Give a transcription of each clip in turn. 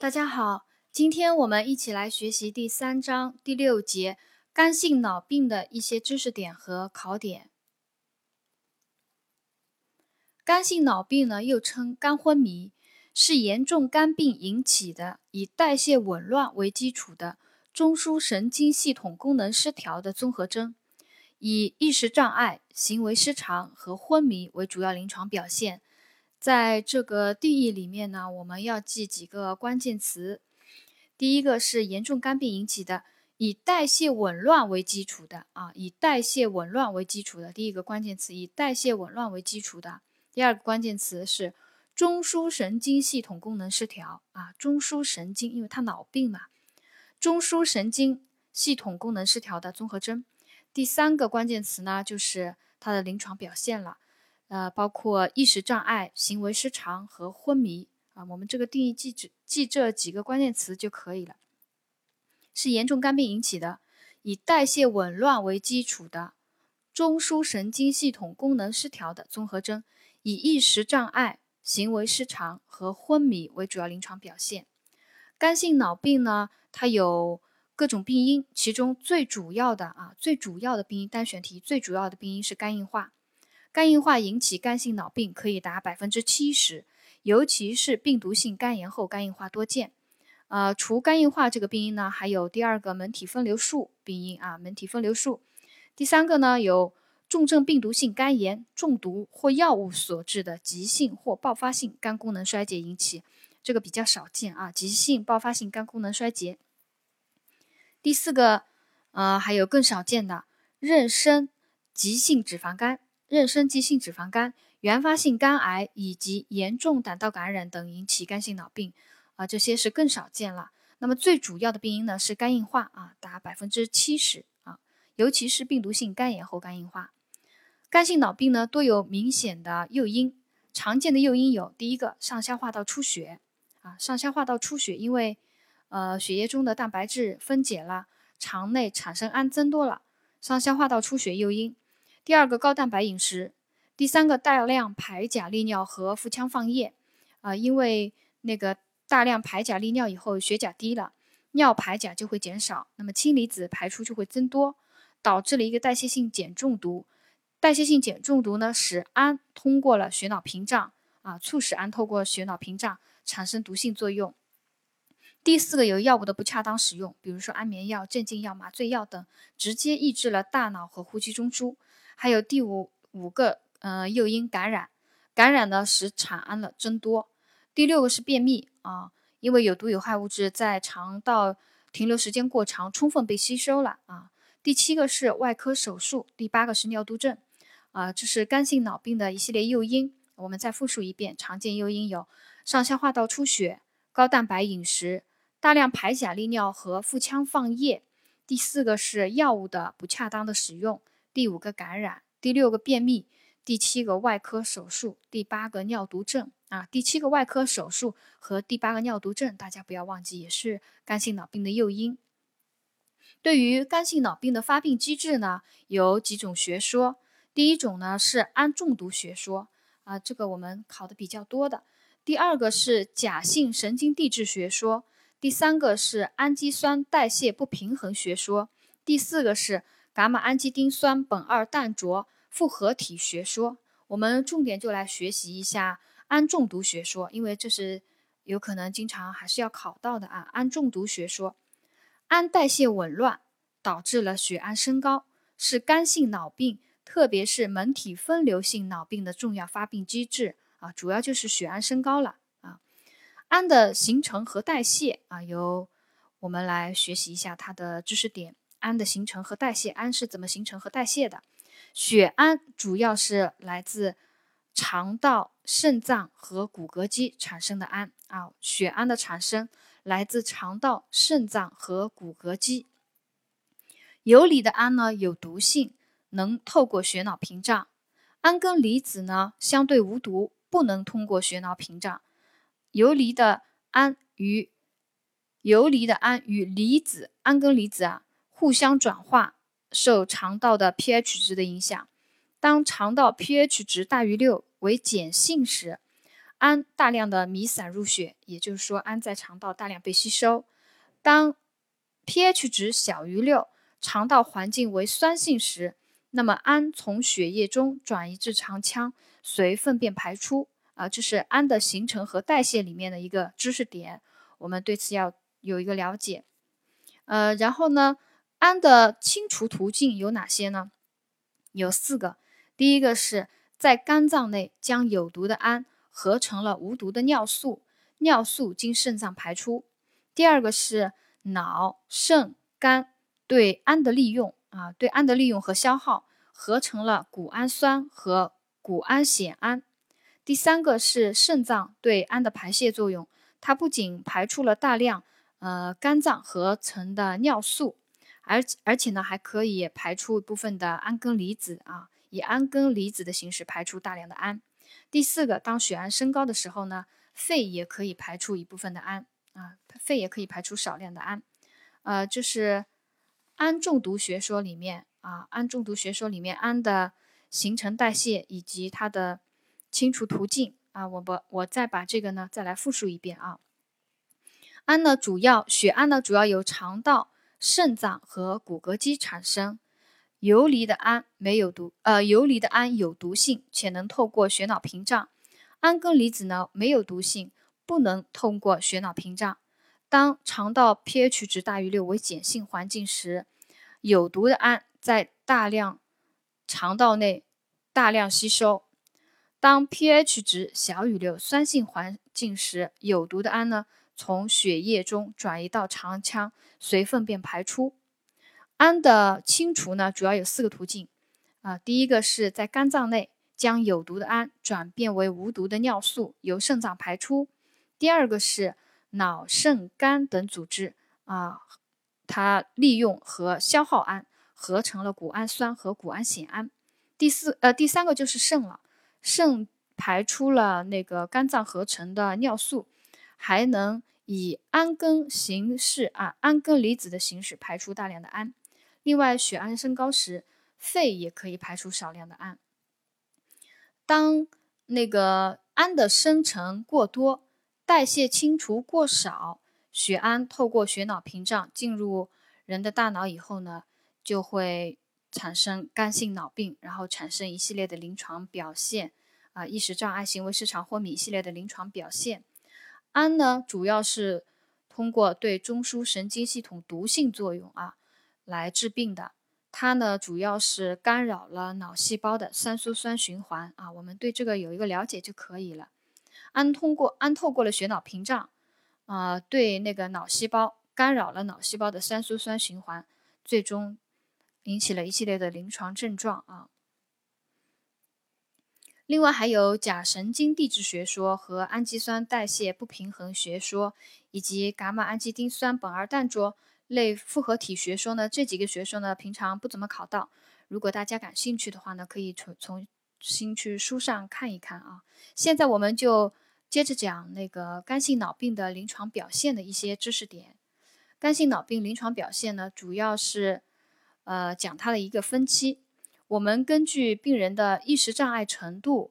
大家好，今天我们一起来学习第三章第六节肝性脑病的一些知识点和考点。肝性脑病呢，又称肝昏迷，是严重肝病引起的，以代谢紊乱为基础的中枢神经系统功能失调的综合征，以意识障碍、行为失常和昏迷为主要临床表现。在这个定义里面呢，我们要记几个关键词。第一个是严重肝病引起的，以代谢紊乱为基础的啊，以代谢紊乱为基础的。第一个关键词以代谢紊乱为基础的。第二个关键词是中枢神经系统功能失调啊，中枢神经，因为它脑病嘛，中枢神经系统功能失调的综合征。第三个关键词呢，就是它的临床表现了。呃，包括意识障碍、行为失常和昏迷啊，我们这个定义记这记这几个关键词就可以了。是严重肝病引起的，以代谢紊乱为基础的中枢神经系统功能失调的综合征，以意识障碍、行为失常和昏迷为主要临床表现。肝性脑病呢，它有各种病因，其中最主要的啊，最主要的病因单选题，最主要的病因是肝硬化。肝硬化引起肝性脑病可以达百分之七十，尤其是病毒性肝炎后肝硬化多见。呃，除肝硬化这个病因呢，还有第二个门体分流术病因啊，门体分流术。第三个呢，有重症病毒性肝炎、中毒或药物所致的急性或爆发性肝功能衰竭引起，这个比较少见啊，急性爆发性肝功能衰竭。第四个，呃，还有更少见的妊娠急性脂肪肝。妊娠急性脂肪肝、原发性肝癌以及严重胆道感染等引起肝性脑病，啊，这些是更少见了。那么最主要的病因呢是肝硬化啊，达百分之七十啊，尤其是病毒性肝炎后肝硬化。肝性脑病呢多有明显的诱因，常见的诱因有第一个上消化道出血啊，上消化道出血，因为呃血液中的蛋白质分解了，肠内产生氨增多了，上消化道出血诱因。第二个高蛋白饮食，第三个大量排钾利尿和腹腔放液，啊，因为那个大量排钾利尿以后血钾低了，尿排钾就会减少，那么氢离子排出就会增多，导致了一个代谢性碱中毒。代谢性碱中毒呢，使氨通过了血脑屏障，啊，促使氨透过血脑屏障产生毒性作用。第四个有药物的不恰当使用，比如说安眠药、镇静药、麻醉药等，直接抑制了大脑和呼吸中枢。还有第五五个，呃，诱因感染，感染呢使产氨了增多。第六个是便秘啊，因为有毒有害物质在肠道停留时间过长，充分被吸收了啊。第七个是外科手术，第八个是尿毒症啊，这是肝性脑病的一系列诱因。我们再复述一遍，常见诱因有上消化道出血、高蛋白饮食、大量排钾利尿和腹腔放液。第四个是药物的不恰当的使用。第五个感染，第六个便秘，第七个外科手术，第八个尿毒症啊，第七个外科手术和第八个尿毒症，大家不要忘记，也是肝性脑病的诱因。对于肝性脑病的发病机制呢，有几种学说。第一种呢是氨中毒学说啊，这个我们考的比较多的。第二个是假性神经递质学说，第三个是氨基酸代谢不平衡学说，第四个是。伽马氨基丁酸苯二氮卓复合体学说，我们重点就来学习一下氨中毒学说，因为这是有可能经常还是要考到的啊。氨中毒学说，氨代谢紊乱导致了血氨升高，是肝性脑病，特别是门体分流性脑病的重要发病机制啊，主要就是血氨升高了啊。氨的形成和代谢啊，由我们来学习一下它的知识点。氨的形成和代谢，氨是怎么形成和代谢的？血氨主要是来自肠道、肾脏和骨骼肌产生的氨啊。血氨的产生来自肠道、肾脏和骨骼肌。游离的氨呢有毒性，能透过血脑屏障。氨根离子呢相对无毒，不能通过血脑屏障。游离的氨与游离的氨与离子氨根离子啊。互相转化，受肠道的 pH 值的影响。当肠道 pH 值大于六为碱性时，氨大量的弥散入血，也就是说氨在肠道大量被吸收。当 pH 值小于六，肠道环境为酸性时，那么氨从血液中转移至肠腔，随粪便排出。啊，这是氨的形成和代谢里面的一个知识点，我们对此要有一个了解。呃，然后呢，氨的清除途径有哪些呢？有四个。第一个是在肝脏内将有毒的氨合成了无毒的尿素，尿素经肾脏排出。第二个是脑、肾、肝对氨的利用啊，对氨的利用和消耗，合成了谷氨酸和谷氨酰胺。第三个是肾脏对氨的排泄作用，它不仅排出了大量呃肝脏合成的尿素，而而且呢还可以排出部分的氨根离子啊，以氨根离子的形式排出大量的氨。第四个，当血氨升高的时候呢，肺也可以排出一部分的氨啊，肺也可以排出少量的氨。呃，就是氨中毒学说里面啊，氨中毒学说里面氨的形成、代谢以及它的清除途径啊，我不，我再把这个呢再来复述一遍啊。氨呢，主要血氨呢主要由肠道、肾脏和骨骼肌产生。游离的氨没有毒，呃，游离的氨有毒性，且能透过血脑屏障。氨根离子呢没有毒性，不能通过血脑屏障。当肠道 pH 值大于六为碱性环境时，有毒的氨在大量肠道内大量吸收。当 pH 值小于六酸性环境时，有毒的氨呢从血液中转移到肠腔，随粪便排出。氨的清除呢，主要有四个途径啊。第一个是在肝脏内将有毒的氨转变为无毒的尿素，由肾脏排出。第二个是脑、肾、肝等组织啊，它利用和消耗氨，合成了谷氨酸和谷氨酰胺。第四呃，第三个就是肾了，肾排出了那个肝脏合成的尿素，还能以氨根形式啊，氨根离子的形式排出大量的氨。另外，血氨升高时，肺也可以排出少量的氨。当那个氨的生成过多，代谢清除过少，血氨透过血脑屏障进入人的大脑以后呢，就会产生肝性脑病，然后产生一系列的临床表现啊，意识障碍、行为失常、昏迷一系列的临床表现。氨呢，主要是通过对中枢神经系统毒性作用啊。来治病的，它呢主要是干扰了脑细胞的三羧酸循环啊，我们对这个有一个了解就可以了。氨通过氨透过了血脑屏障，啊，对那个脑细胞干扰了脑细胞的三羧酸循环，最终引起了一系列的临床症状啊。另外还有假神经递质学说和氨基酸代谢不平衡学说，以及伽马氨基丁酸苯二氮卓。类复合体学说呢，这几个学说呢，平常不怎么考到。如果大家感兴趣的话呢，可以重重新去书上看一看啊。现在我们就接着讲那个肝性脑病的临床表现的一些知识点。肝性脑病临床表现呢，主要是呃讲它的一个分期。我们根据病人的意识障碍程度、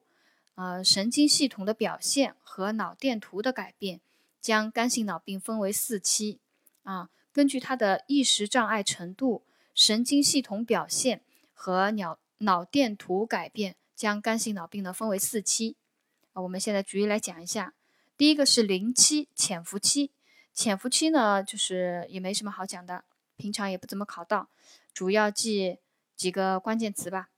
呃神经系统的表现和脑电图的改变，将肝性脑病分为四期啊。根据他的意识障碍程度、神经系统表现和脑脑电图改变，将肝性脑病呢分为四期。啊，我们现在逐一来讲一下。第一个是零期潜伏期，潜伏期呢就是也没什么好讲的，平常也不怎么考到，主要记几个关键词吧：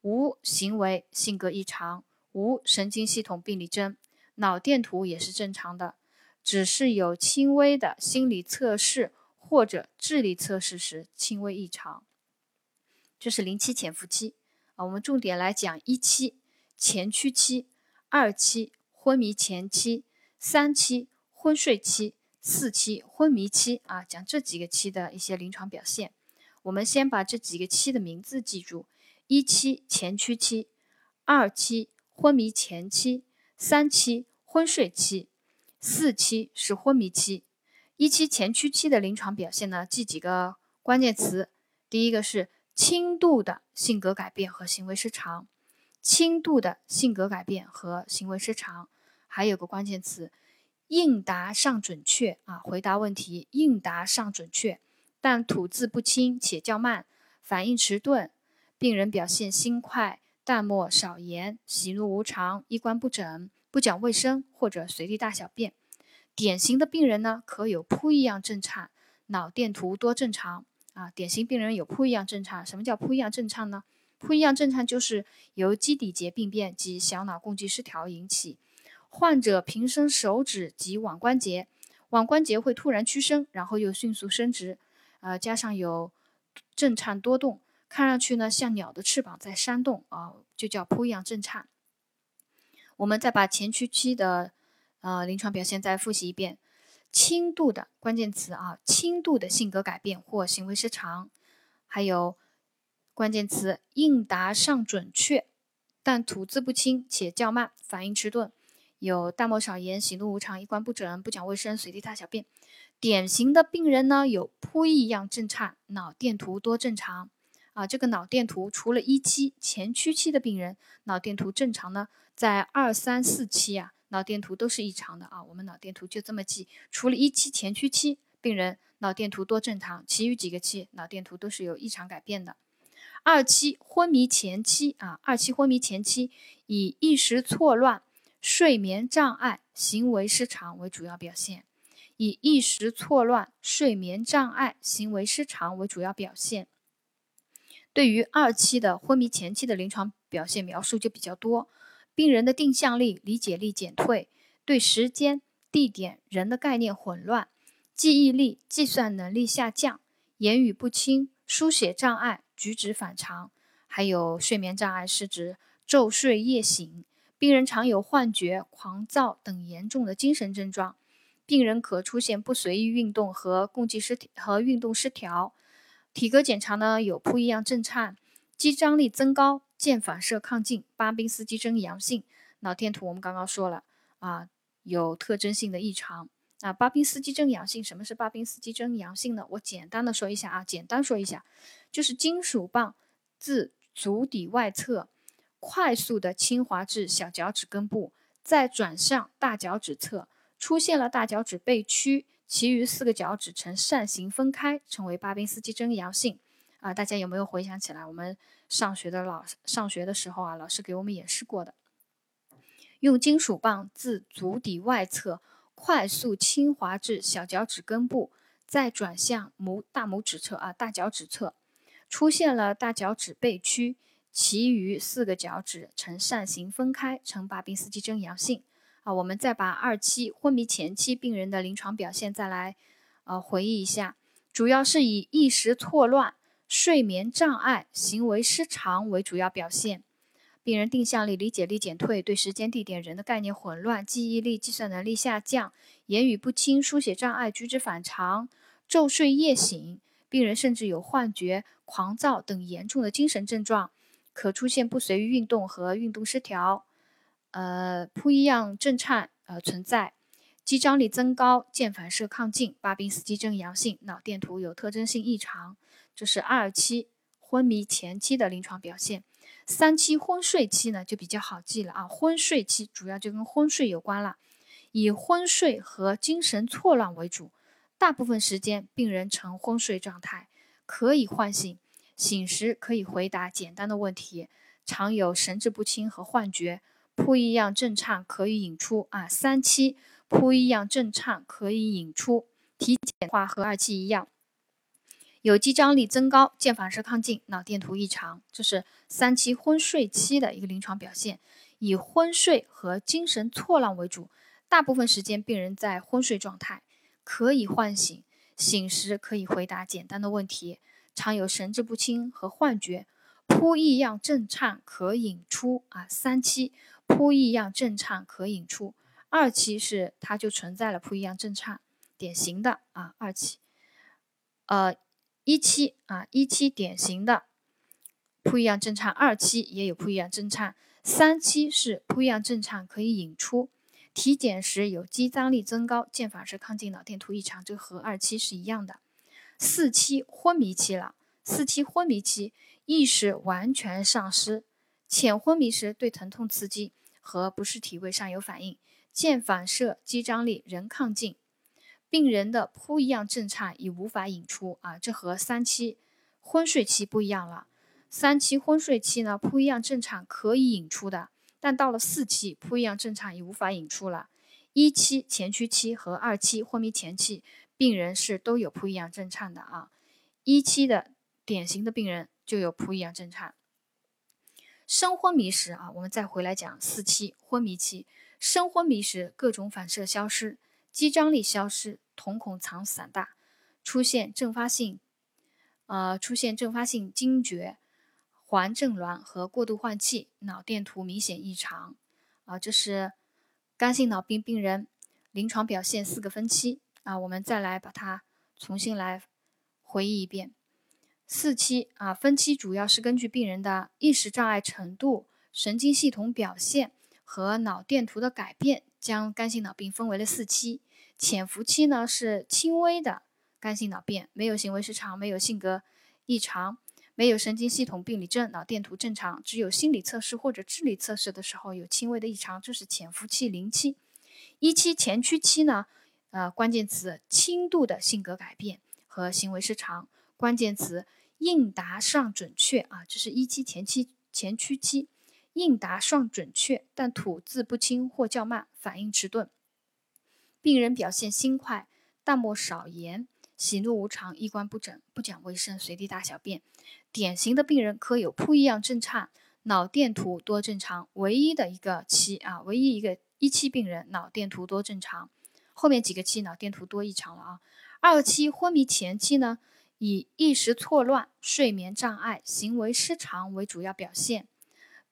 无行为性格异常，无神经系统病理征，脑电图也是正常的，只是有轻微的心理测试。或者智力测试时轻微异常，这是零期潜伏期啊。我们重点来讲一期前驱期、二期昏迷前期、三期昏睡期、四期昏迷期啊，讲这几个期的一些临床表现。我们先把这几个期的名字记住：一期前驱期、二期昏迷前期、三期昏睡期、四期是昏迷期。一期前驱期的临床表现呢，记几个关键词。第一个是轻度的性格改变和行为失常，轻度的性格改变和行为失常，还有个关键词，应答上准确啊，回答问题应答上准确，但吐字不清且较慢，反应迟钝，病人表现心快、淡漠、少言、喜怒无常、衣冠不整、不讲卫生或者随地大小便。典型的病人呢，可有扑异样震颤，脑电图多正常啊。典型病人有扑异样震颤，什么叫扑异样震颤呢？扑异样震颤就是由基底节病变及小脑共济失调引起。患者平伸手指及腕关节，腕关节会突然屈伸，然后又迅速伸直，呃，加上有震颤多动，看上去呢像鸟的翅膀在扇动啊，就叫扑样震颤。我们再把前驱期的呃临床表现再复习一遍：轻度的关键词啊，轻度的性格改变或行为失常，还有关键词应答尚准确，但吐字不清且较慢，反应迟钝。有淡漠少言、喜怒无常、衣冠不整、不讲卫生、随地大小便。典型的病人呢，有扑异样震颤，脑电图多正常。啊，这个脑电图除了一期前驱期的病人脑电图正常呢，在二三四期啊，脑电图都是异常的啊。我们脑电图就这么记，除了一期前驱期病人脑电图多正常，其余几个期脑电图都是有异常改变的。二期昏迷前期啊，二期昏迷前期以意识错乱。睡眠障碍、行为失常为主要表现，以意识错乱、睡眠障碍、行为失常为主要表现。对于二期的昏迷前期的临床表现描述就比较多，病人的定向力、理解力减退，对时间、地点、人的概念混乱，记忆力、计算能力下降，言语不清，书写障碍，举止反常，还有睡眠障碍是指昼睡夜醒。病人常有幻觉、狂躁等严重的精神症状，病人可出现不随意运动和共济失和运动失调。体格检查呢有扑一样震颤，肌张力增高，腱反射亢进，巴宾斯基征阳性。脑电图我们刚刚说了啊，有特征性的异常。那巴宾斯基征阳性，什么是巴宾斯基征阳性呢？我简单的说一下啊，简单说一下，就是金属棒自足底外侧。快速的轻滑至小脚趾根部，再转向大脚趾侧，出现了大脚趾背屈，其余四个脚趾呈扇形分开，成为巴宾斯基征阳性。啊，大家有没有回想起来？我们上学的老上学的时候啊，老师给我们演示过的，用金属棒自足底外侧快速轻滑至小脚趾根部，再转向拇大拇指侧啊大脚趾侧，出现了大脚趾背屈。其余四个脚趾呈扇形分开，呈巴宾斯基征阳性。啊，我们再把二期昏迷前期病人的临床表现再来，呃，回忆一下，主要是以意识错乱、睡眠障碍、行为失常为主要表现。病人定向力、理解力减退，对时间、地点、人的概念混乱，记忆力、计算能力下降，言语不清，书写障碍，举止反常，昼睡夜醒。病人甚至有幻觉、狂躁等严重的精神症状。可出现不随意运动和运动失调，呃，扑异样震颤呃存在，肌张力增高，见反射亢进，巴宾斯基征阳性，脑电图有特征性异常，这是二期昏迷前期的临床表现。三期昏睡期呢就比较好记了啊，昏睡期主要就跟昏睡有关了，以昏睡和精神错乱为主，大部分时间病人呈昏睡状态，可以唤醒。醒时可以回答简单的问题，常有神志不清和幻觉，扑一样震颤可以引出啊。三期扑一样震颤可以引出，体检的话和二期一样，有肌张力增高，见反射亢进，脑电图异常，这是三期昏睡期的一个临床表现，以昏睡和精神错乱为主，大部分时间病人在昏睡状态，可以唤醒，醒时可以回答简单的问题。常有神志不清和幻觉，扑异样震颤可引出啊。三期扑异样震颤可引出，二期是它就存在了扑异样震颤，典型的啊。二期，呃，一期啊，一期典型的扑异样震颤，二期也有扑异样震颤，三期是扑异样震颤可以引出，体检时有肌张力增高，见反射亢进，脑电图异常，这和二期是一样的。四期昏迷期了，四期昏迷期意识完全丧失，浅昏迷时对疼痛刺激和不适体位上有反应，见反射肌张力仍亢进，病人的扑一样震颤已无法引出啊，这和三期昏睡期不一样了。三期昏睡期呢，扑一样震颤可以引出的，但到了四期，扑一样震颤已无法引出了。一期前驱期和二期昏迷前期，病人是都有扑一样震颤的啊。一期的典型的病人就有扑一样震颤。深昏迷时啊，我们再回来讲四期昏迷期。深昏迷时，各种反射消失，肌张力消失，瞳孔藏散大，出现阵发性，呃，出现阵发性惊厥、环振挛和过度换气，脑电图明显异常。啊，这是肝性脑病病人临床表现四个分期。啊，我们再来把它重新来回忆一遍。四期啊，分期主要是根据病人的意识障碍程度、神经系统表现。和脑电图的改变，将肝性脑病分为了四期。潜伏期呢是轻微的肝性脑病，没有行为失常，没有性格异常，没有神经系统病理症，脑电图正常，只有心理测试或者智力测试的时候有轻微的异常，这是潜伏期零期。一期前驱期呢，呃，关键词轻度的性格改变和行为失常，关键词应答上准确啊，这是一期前期前驱期。应答尚准确，但吐字不清或较慢，反应迟钝。病人表现心快，淡漠少言，喜怒无常，衣冠不整，不讲卫生，随地大小便。典型的病人可有扑一样震颤，脑电图多正常。唯一的一个期啊，唯一一个一期病人脑电图多正常，后面几个期脑电图多异常了啊。二期昏迷前期呢，以意识错乱、睡眠障碍、行为失常为主要表现。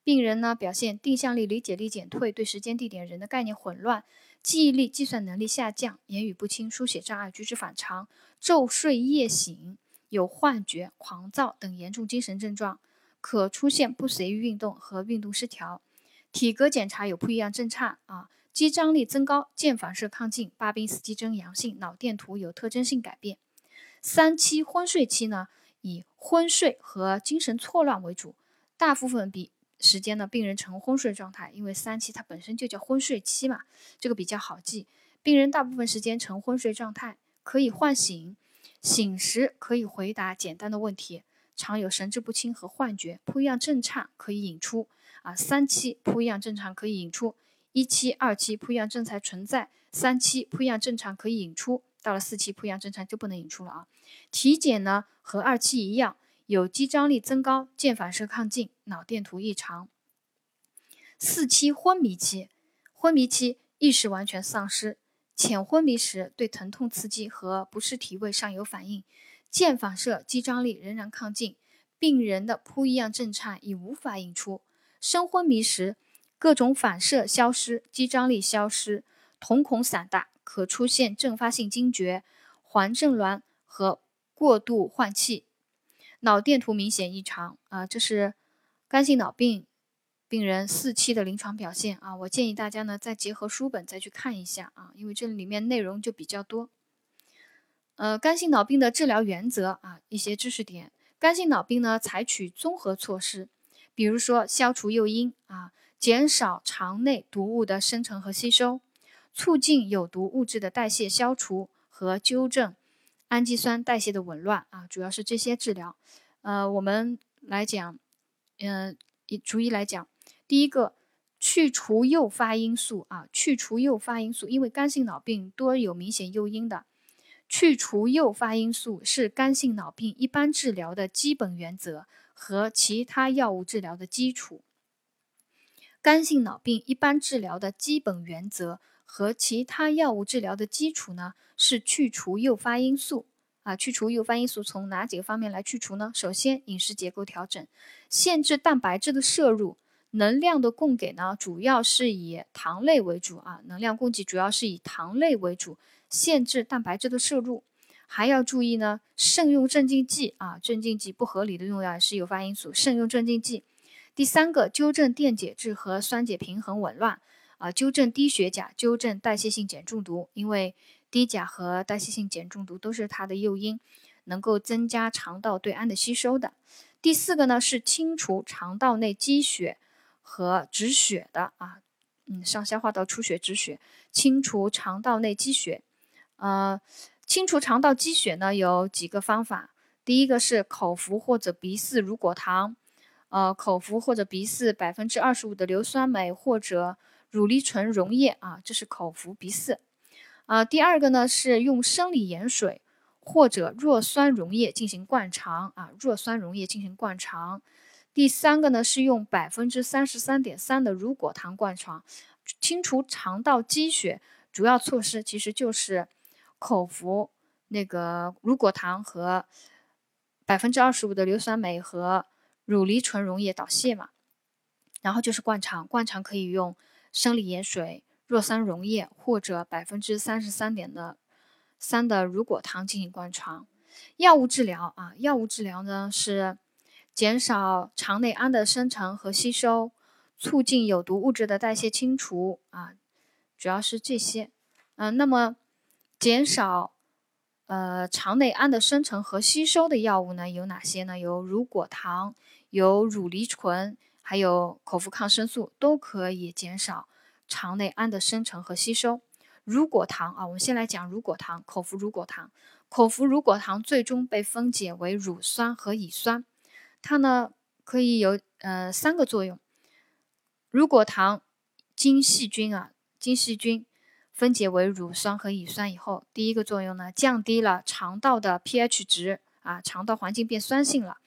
病人呢表现定向力、理解力减退，对时间、地点、人的概念混乱，记忆力、计算能力下降，言语不清，书写障碍，举止反常，昼睡夜醒，有幻觉、狂躁等严重精神症状，可出现不随意运动和运动失调。体格检查有不一样震颤啊，肌张力增高，见反射亢进，巴宾斯基征阳性，脑电图有特征性改变。三期昏睡期呢，以昏睡和精神错乱为主，大部分比。时间呢？病人呈昏睡状态，因为三期它本身就叫昏睡期嘛，这个比较好记。病人大部分时间呈昏睡状态，可以唤醒，醒时可以回答简单的问题，常有神志不清和幻觉，扑样震颤可以引出啊。三期扑样正常可以引出，一期、二期扑样正常存在，三期扑样正常可以引出，到了四期扑样正常就不能引出了啊。体检呢和二期一样。有肌张力增高，见反射亢进，脑电图异常。四期昏迷期，昏迷期意识完全丧失，浅昏迷时对疼痛刺激和不适体位尚有反应，见反射肌张力仍然亢进，病人的扑一样震颤已无法引出。深昏迷时，各种反射消失，肌张力消失，瞳孔散大，可出现阵发性惊厥、环振挛和过度换气。脑电图明显异常啊，这是肝性脑病病人四期的临床表现啊。我建议大家呢再结合书本再去看一下啊，因为这里面内容就比较多。呃，肝性脑病的治疗原则啊，一些知识点。肝性脑病呢，采取综合措施，比如说消除诱因啊，减少肠内毒物的生成和吸收，促进有毒物质的代谢消除和纠正。氨基酸代谢的紊乱啊，主要是这些治疗。呃，我们来讲，嗯，逐一来讲。第一个，去除诱发因素啊，去除诱发因素，因为肝性脑病多有明显诱因的。去除诱发因素是肝性脑病一般治疗的基本原则和其他药物治疗的基础。肝性脑病一般治疗的基本原则。和其他药物治疗的基础呢，是去除诱发因素啊。去除诱发因素从哪几个方面来去除呢？首先，饮食结构调整，限制蛋白质的摄入，能量的供给呢，主要是以糖类为主啊。能量供给主要是以糖类为主，限制蛋白质的摄入。还要注意呢，慎用镇静剂啊，镇静剂不合理的用药是诱发因素，慎用镇静剂。第三个，纠正电解质和酸碱平衡紊乱。啊，纠正低血钾，纠正代谢性碱中毒，因为低钾和代谢性碱中毒都是它的诱因，能够增加肠道对氨的吸收的。第四个呢是清除肠道内积血和止血的啊，嗯，上消化道出血止血，清除肠道内积血。呃，清除肠道积血呢有几个方法，第一个是口服或者鼻饲乳果糖，呃，口服或者鼻饲百分之二十五的硫酸镁或者乳梨醇溶液啊，这是口服鼻饲。啊，第二个呢是用生理盐水或者弱酸溶液进行灌肠啊，弱酸溶液进行灌肠。第三个呢是用百分之三十三点三的乳果糖灌肠，清除肠道积血。主要措施其实就是口服那个乳果糖和百分之二十五的硫酸镁和乳梨醇溶液导泻嘛，然后就是灌肠，灌肠可以用生理盐水。弱酸溶液或者百分之三十三点的三的乳果糖进行灌肠。药物治疗啊，药物治疗呢是减少肠内氨的生成和吸收，促进有毒物质的代谢清除啊，主要是这些。嗯，那么减少呃肠内氨的生成和吸收的药物呢有哪些呢？有乳果糖，有乳梨醇，还有口服抗生素，都可以减少。肠内氨的生成和吸收，乳果糖啊，我们先来讲乳果糖，口服乳果糖，口服乳果糖最终被分解为乳酸和乙酸，它呢可以有呃三个作用。乳果糖经细菌啊经细菌分解为乳酸和乙酸以后，第一个作用呢降低了肠道的 pH 值啊，肠道环境变酸性了，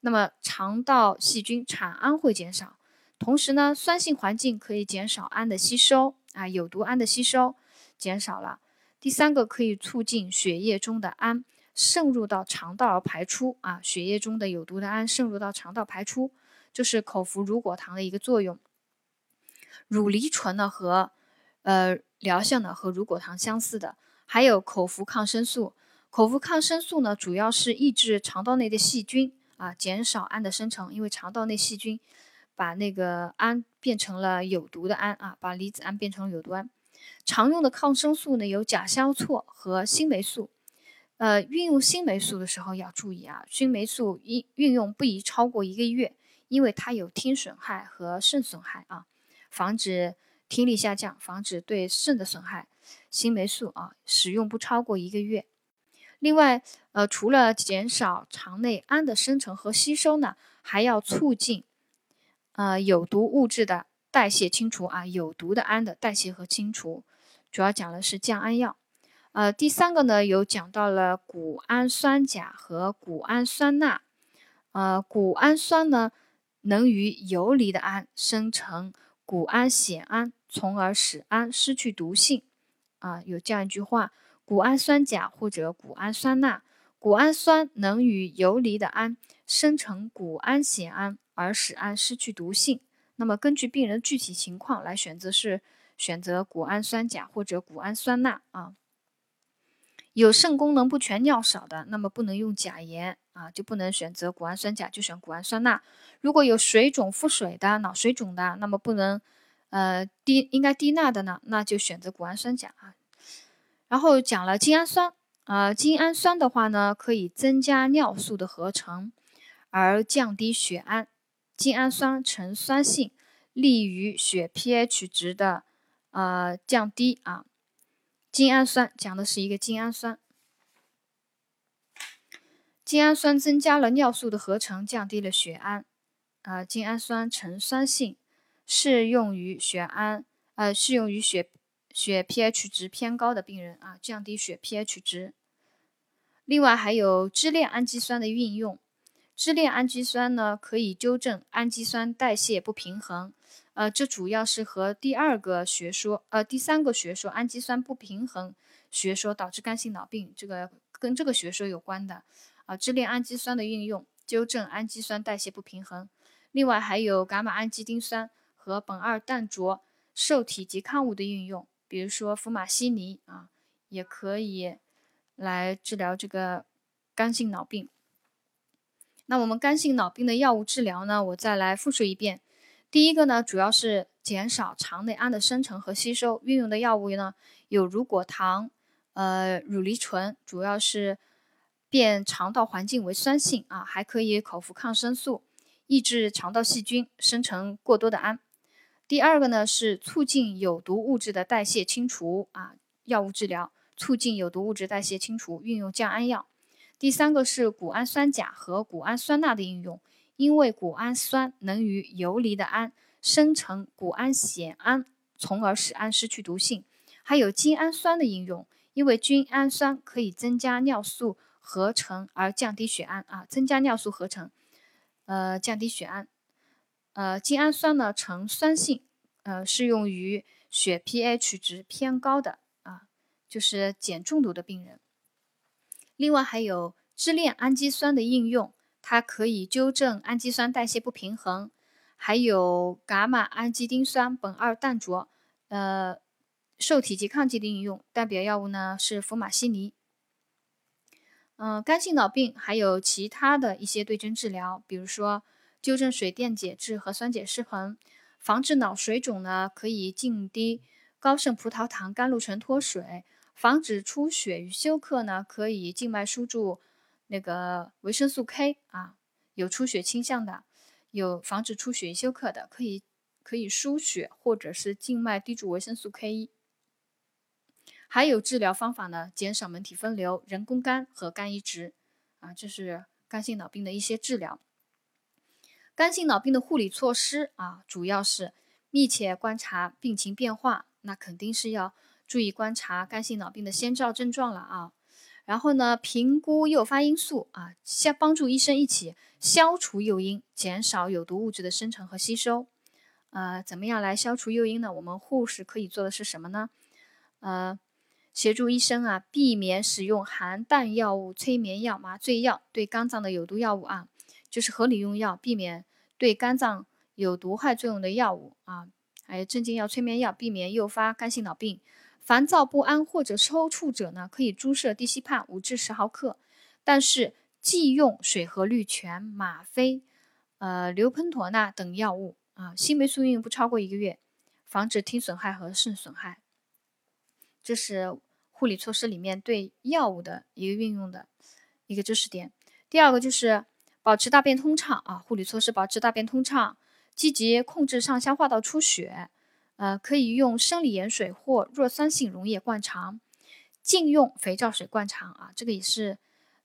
那么肠道细菌产氨会减少。同时呢，酸性环境可以减少氨的吸收啊，有毒氨的吸收减少了。第三个可以促进血液中的氨渗入到肠道而排出啊，血液中的有毒的氨渗入到肠道排出，就是口服乳果糖的一个作用。乳梨醇呢和呃疗效呢和乳果糖相似的，还有口服抗生素。口服抗生素呢主要是抑制肠道内的细菌啊，减少氨的生成，因为肠道内细菌。把那个氨变成了有毒的氨啊，把离子氨变成了有毒氨。常用的抗生素呢有甲硝唑和新霉素。呃，运用新霉素的时候要注意啊，新霉素运运用不宜超过一个月，因为它有听损害和肾损害啊，防止听力下降，防止对肾的损害。新霉素啊，使用不超过一个月。另外，呃，除了减少肠内氨的生成和吸收呢，还要促进。呃，有毒物质的代谢清除啊，有毒的氨的代谢和清除，主要讲的是降氨药。呃，第三个呢，有讲到了谷氨酸钾和谷氨酸钠。呃，谷氨酸呢，能与游离的氨生成谷氨酰胺，从而使氨失去毒性。啊，有这样一句话：谷氨酸钾或者谷氨酸钠，谷氨酸能与游离的氨生成谷氨酰胺。而使氨失去毒性，那么根据病人具体情况来选择是选择谷氨酸钾或者谷氨酸钠啊。有肾功能不全、尿少的，那么不能用钾盐啊，就不能选择谷氨酸钾，就选谷氨酸钠。如果有水肿、腹水的、脑水肿的，那么不能呃低应该低钠的呢，那就选择谷氨酸钾啊。然后讲了精氨酸啊，精氨酸的话呢，可以增加尿素的合成，而降低血氨。精氨酸呈酸性，利于血 pH 值的呃降低啊。精氨酸讲的是一个精氨酸，精氨酸增加了尿素的合成，降低了血氨啊。精氨酸呈酸性，适用于血氨呃适用于血血 pH 值偏高的病人啊，降低血 pH 值。另外还有支链氨基酸的运用。支链氨基酸呢，可以纠正氨基酸代谢不平衡，呃，这主要是和第二个学说，呃，第三个学说氨基酸不平衡学说导致肝性脑病，这个跟这个学说有关的，啊，支链氨基酸的运用，纠正氨基酸代谢不平衡。另外还有伽马氨基丁酸和苯二氮卓受体拮抗物的运用，比如说福马西尼啊，也可以来治疗这个肝性脑病。那我们肝性脑病的药物治疗呢？我再来复述一遍。第一个呢，主要是减少肠内氨的生成和吸收，运用的药物呢有乳果糖、呃乳梨醇，主要是变肠道环境为酸性啊，还可以口服抗生素，抑制肠道细菌生成过多的氨。第二个呢是促进有毒物质的代谢清除啊，药物治疗促进有毒物质代谢清除，运用降氨药。第三个是谷氨酸钾和谷氨酸钠的应用，因为谷氨酸能与游离的氨生成谷氨酰胺，从而使氨失去毒性。还有精氨酸的应用，因为精氨酸可以增加尿素合成而降低血氨啊，增加尿素合成，呃，降低血氨。呃，精氨酸呢呈酸性，呃，适用于血 pH 值偏高的啊，就是碱中毒的病人。另外还有支链氨基酸的应用，它可以纠正氨基酸代谢不平衡。还有伽马氨基丁酸苯二氮卓，呃，受体拮抗剂的应用，代表药物呢是福马西尼。嗯，肝性脑病还有其他的一些对症治疗，比如说。纠正水电解质和酸碱失衡，防治脑水肿呢，可以静滴高渗葡萄糖甘露醇脱水；防止出血与休克呢，可以静脉输注那个维生素 K 啊，有出血倾向的，有防止出血与休克的，可以可以输血或者是静脉滴注维生素 K 一。还有治疗方法呢，减少门体分流、人工肝和肝移植啊，这是肝性脑病的一些治疗。肝性脑病的护理措施啊，主要是密切观察病情变化，那肯定是要注意观察肝性脑病的先兆症状了啊。然后呢，评估诱发因素啊，先帮助医生一起消除诱因，减少有毒物质的生成和吸收。呃，怎么样来消除诱因呢？我们护士可以做的是什么呢？呃，协助医生啊，避免使用含氮药物、催眠药、麻醉药对肝脏的有毒药物啊。就是合理用药，避免对肝脏有毒害作用的药物啊，还有镇静药、催眠药，避免诱发肝性脑病。烦躁不安或者抽搐者呢，可以注射地西泮五至十毫克，但是忌用水合氯醛、吗啡、呃硫喷妥钠等药物啊。新霉素运用不超过一个月，防止听损害和肾损害。这是护理措施里面对药物的一个运用的一个知识点。第二个就是。保持大便通畅啊，护理措施保持大便通畅，积极控制上消化道出血，呃，可以用生理盐水或弱酸性溶液灌肠，禁用肥皂水灌肠啊，这个也是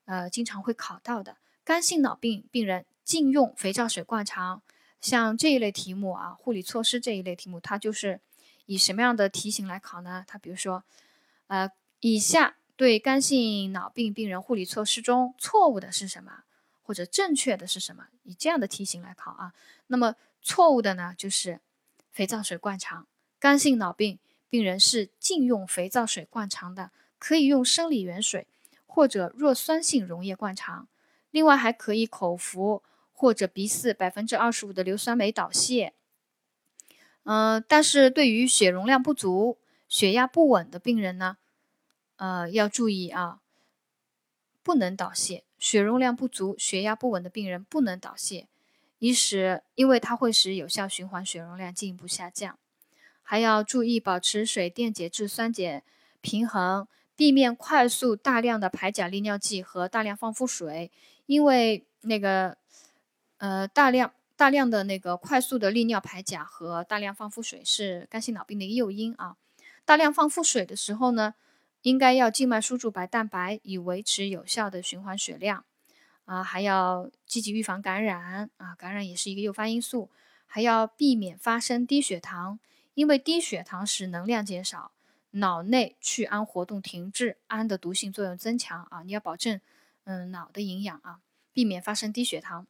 呃经常会考到的。肝性脑病病人禁用肥皂水灌肠，像这一类题目啊，护理措施这一类题目，它就是以什么样的题型来考呢？它比如说，呃，以下对肝性脑病病人护理措施中错误的是什么？或者正确的是什么？以这样的题型来考啊。那么错误的呢，就是肥皂水灌肠。肝性脑病病人是禁用肥皂水灌肠的，可以用生理盐水或者弱酸性溶液灌肠。另外还可以口服或者鼻饲百分之二十五的硫酸镁导泻。嗯，但是对于血容量不足、血压不稳的病人呢，呃，要注意啊，不能导泻。血容量不足、血压不稳的病人不能导泻，以使因为它会使有效循环血容量进一步下降。还要注意保持水电解质酸碱平衡，避免快速大量的排钾利尿剂和大量放腹水，因为那个呃大量大量的那个快速的利尿排钾和大量放腹水是肝性脑病的一个诱因啊。大量放腹水的时候呢？应该要静脉输注白蛋白，以维持有效的循环血量。啊，还要积极预防感染啊，感染也是一个诱发因素。还要避免发生低血糖，因为低血糖使能量减少，脑内去氨活动停滞，氨的毒性作用增强啊。你要保证，嗯，脑的营养啊，避免发生低血糖。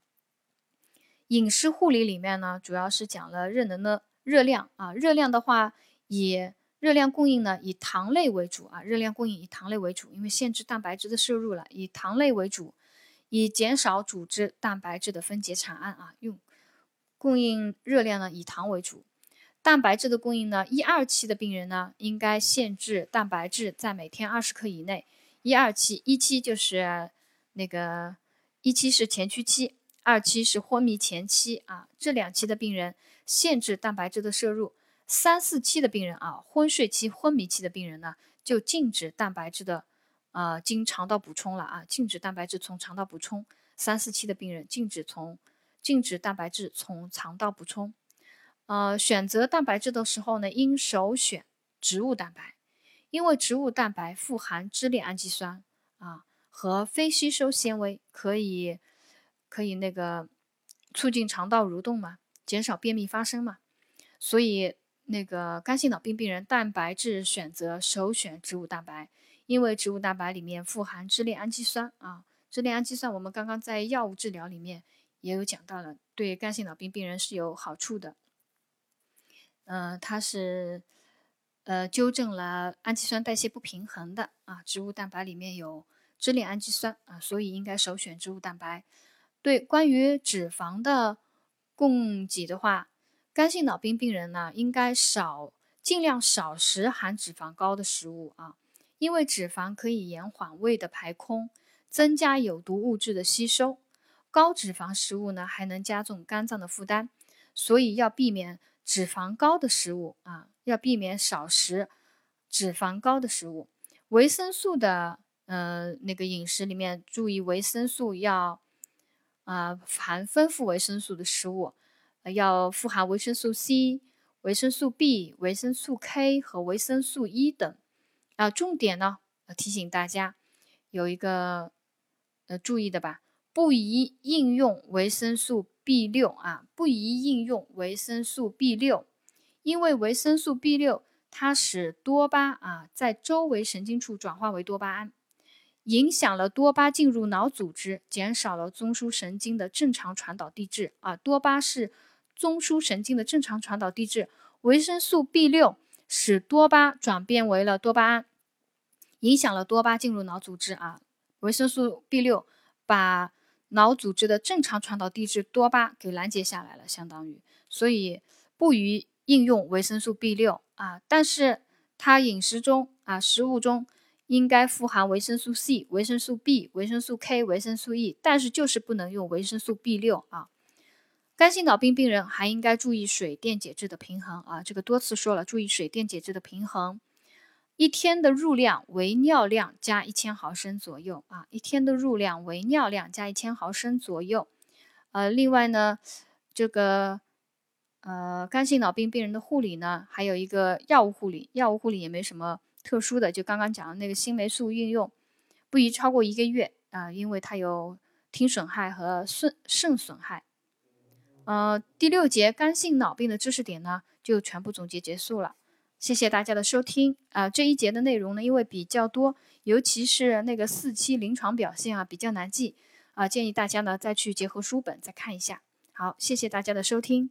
饮食护理里面呢，主要是讲了热能的热量啊，热量的话也。热量供应呢，以糖类为主啊。热量供应以糖类为主，因为限制蛋白质的摄入了，以糖类为主，以减少组织蛋白质的分解产氨啊。用供应热量呢，以糖为主。蛋白质的供应呢，一二期的病人呢，应该限制蛋白质在每天二十克以内。一二期，一期就是那个一期是前驱期，二期是昏迷前期啊。这两期的病人限制蛋白质的摄入。三四期的病人啊，昏睡期、昏迷期的病人呢，就禁止蛋白质的，呃，经肠道补充了啊，禁止蛋白质从肠道补充。三四期的病人禁止从禁止蛋白质从肠道补充。呃，选择蛋白质的时候呢，应首选植物蛋白，因为植物蛋白富含支链氨基酸啊和非吸收纤维，可以可以那个促进肠道蠕动嘛，减少便秘发生嘛。所以那个肝性脑病病人蛋白质选择首选植物蛋白，因为植物蛋白里面富含支链氨基酸啊，支链氨基酸我们刚刚在药物治疗里面也有讲到了，对肝性脑病病人是有好处的。呃，它是呃纠正了氨基酸代谢不平衡的啊。植物蛋白里面有支链氨基酸啊，所以应该首选植物蛋白。对，关于脂肪的供给的话，肝性脑病病人呢，应该少尽量少食含脂肪高的食物啊，因为脂肪可以延缓胃的排空，增加有毒物质的吸收。高脂肪食物呢，还能加重肝脏的负担，所以要避免。脂肪高的食物啊，要避免少食脂肪高的食物。维生素的呃那个饮食里面，注意维生素要啊含丰富维生素的食物，要富含维生素 C、维生素 B、维生素 K 和维生素 E 等。啊，重点呢提醒大家有一个呃注意的吧，不宜应用维生素。B 六啊，不宜应用维生素 B 六，因为维生素 B 六它使多巴啊在周围神经处转化为多巴胺，影响了多巴进入脑组织，减少了中枢神经的正常传导递质啊。多巴是中枢神经的正常传导递质，维生素 B 六使多巴转变为了多巴胺，影响了多巴进入脑组织啊。维生素 B 六把脑组织的正常传导递质多巴给拦截下来了，相当于，所以不宜应用维生素 B 六啊。但是它饮食中啊，食物中应该富含维生素 C、维生素 B、维生素 K、维生素 E，但是就是不能用维生素 B 六啊。肝性脑病病人还应该注意水电解质的平衡啊，这个多次说了，注意水电解质的平衡。一天的入量为尿量加一千毫升左右啊，一天的入量为尿量加一千毫升左右。呃，另外呢，这个呃，肝性脑病病人的护理呢，还有一个药物护理，药物护理也没什么特殊的，就刚刚讲的那个新霉素运用不宜超过一个月啊，因为它有听损害和肾肾损害。呃，第六节肝性脑病的知识点呢，就全部总结结束了。谢谢大家的收听啊！这一节的内容呢，因为比较多，尤其是那个四期临床表现啊，比较难记啊，建议大家呢再去结合书本再看一下。好，谢谢大家的收听。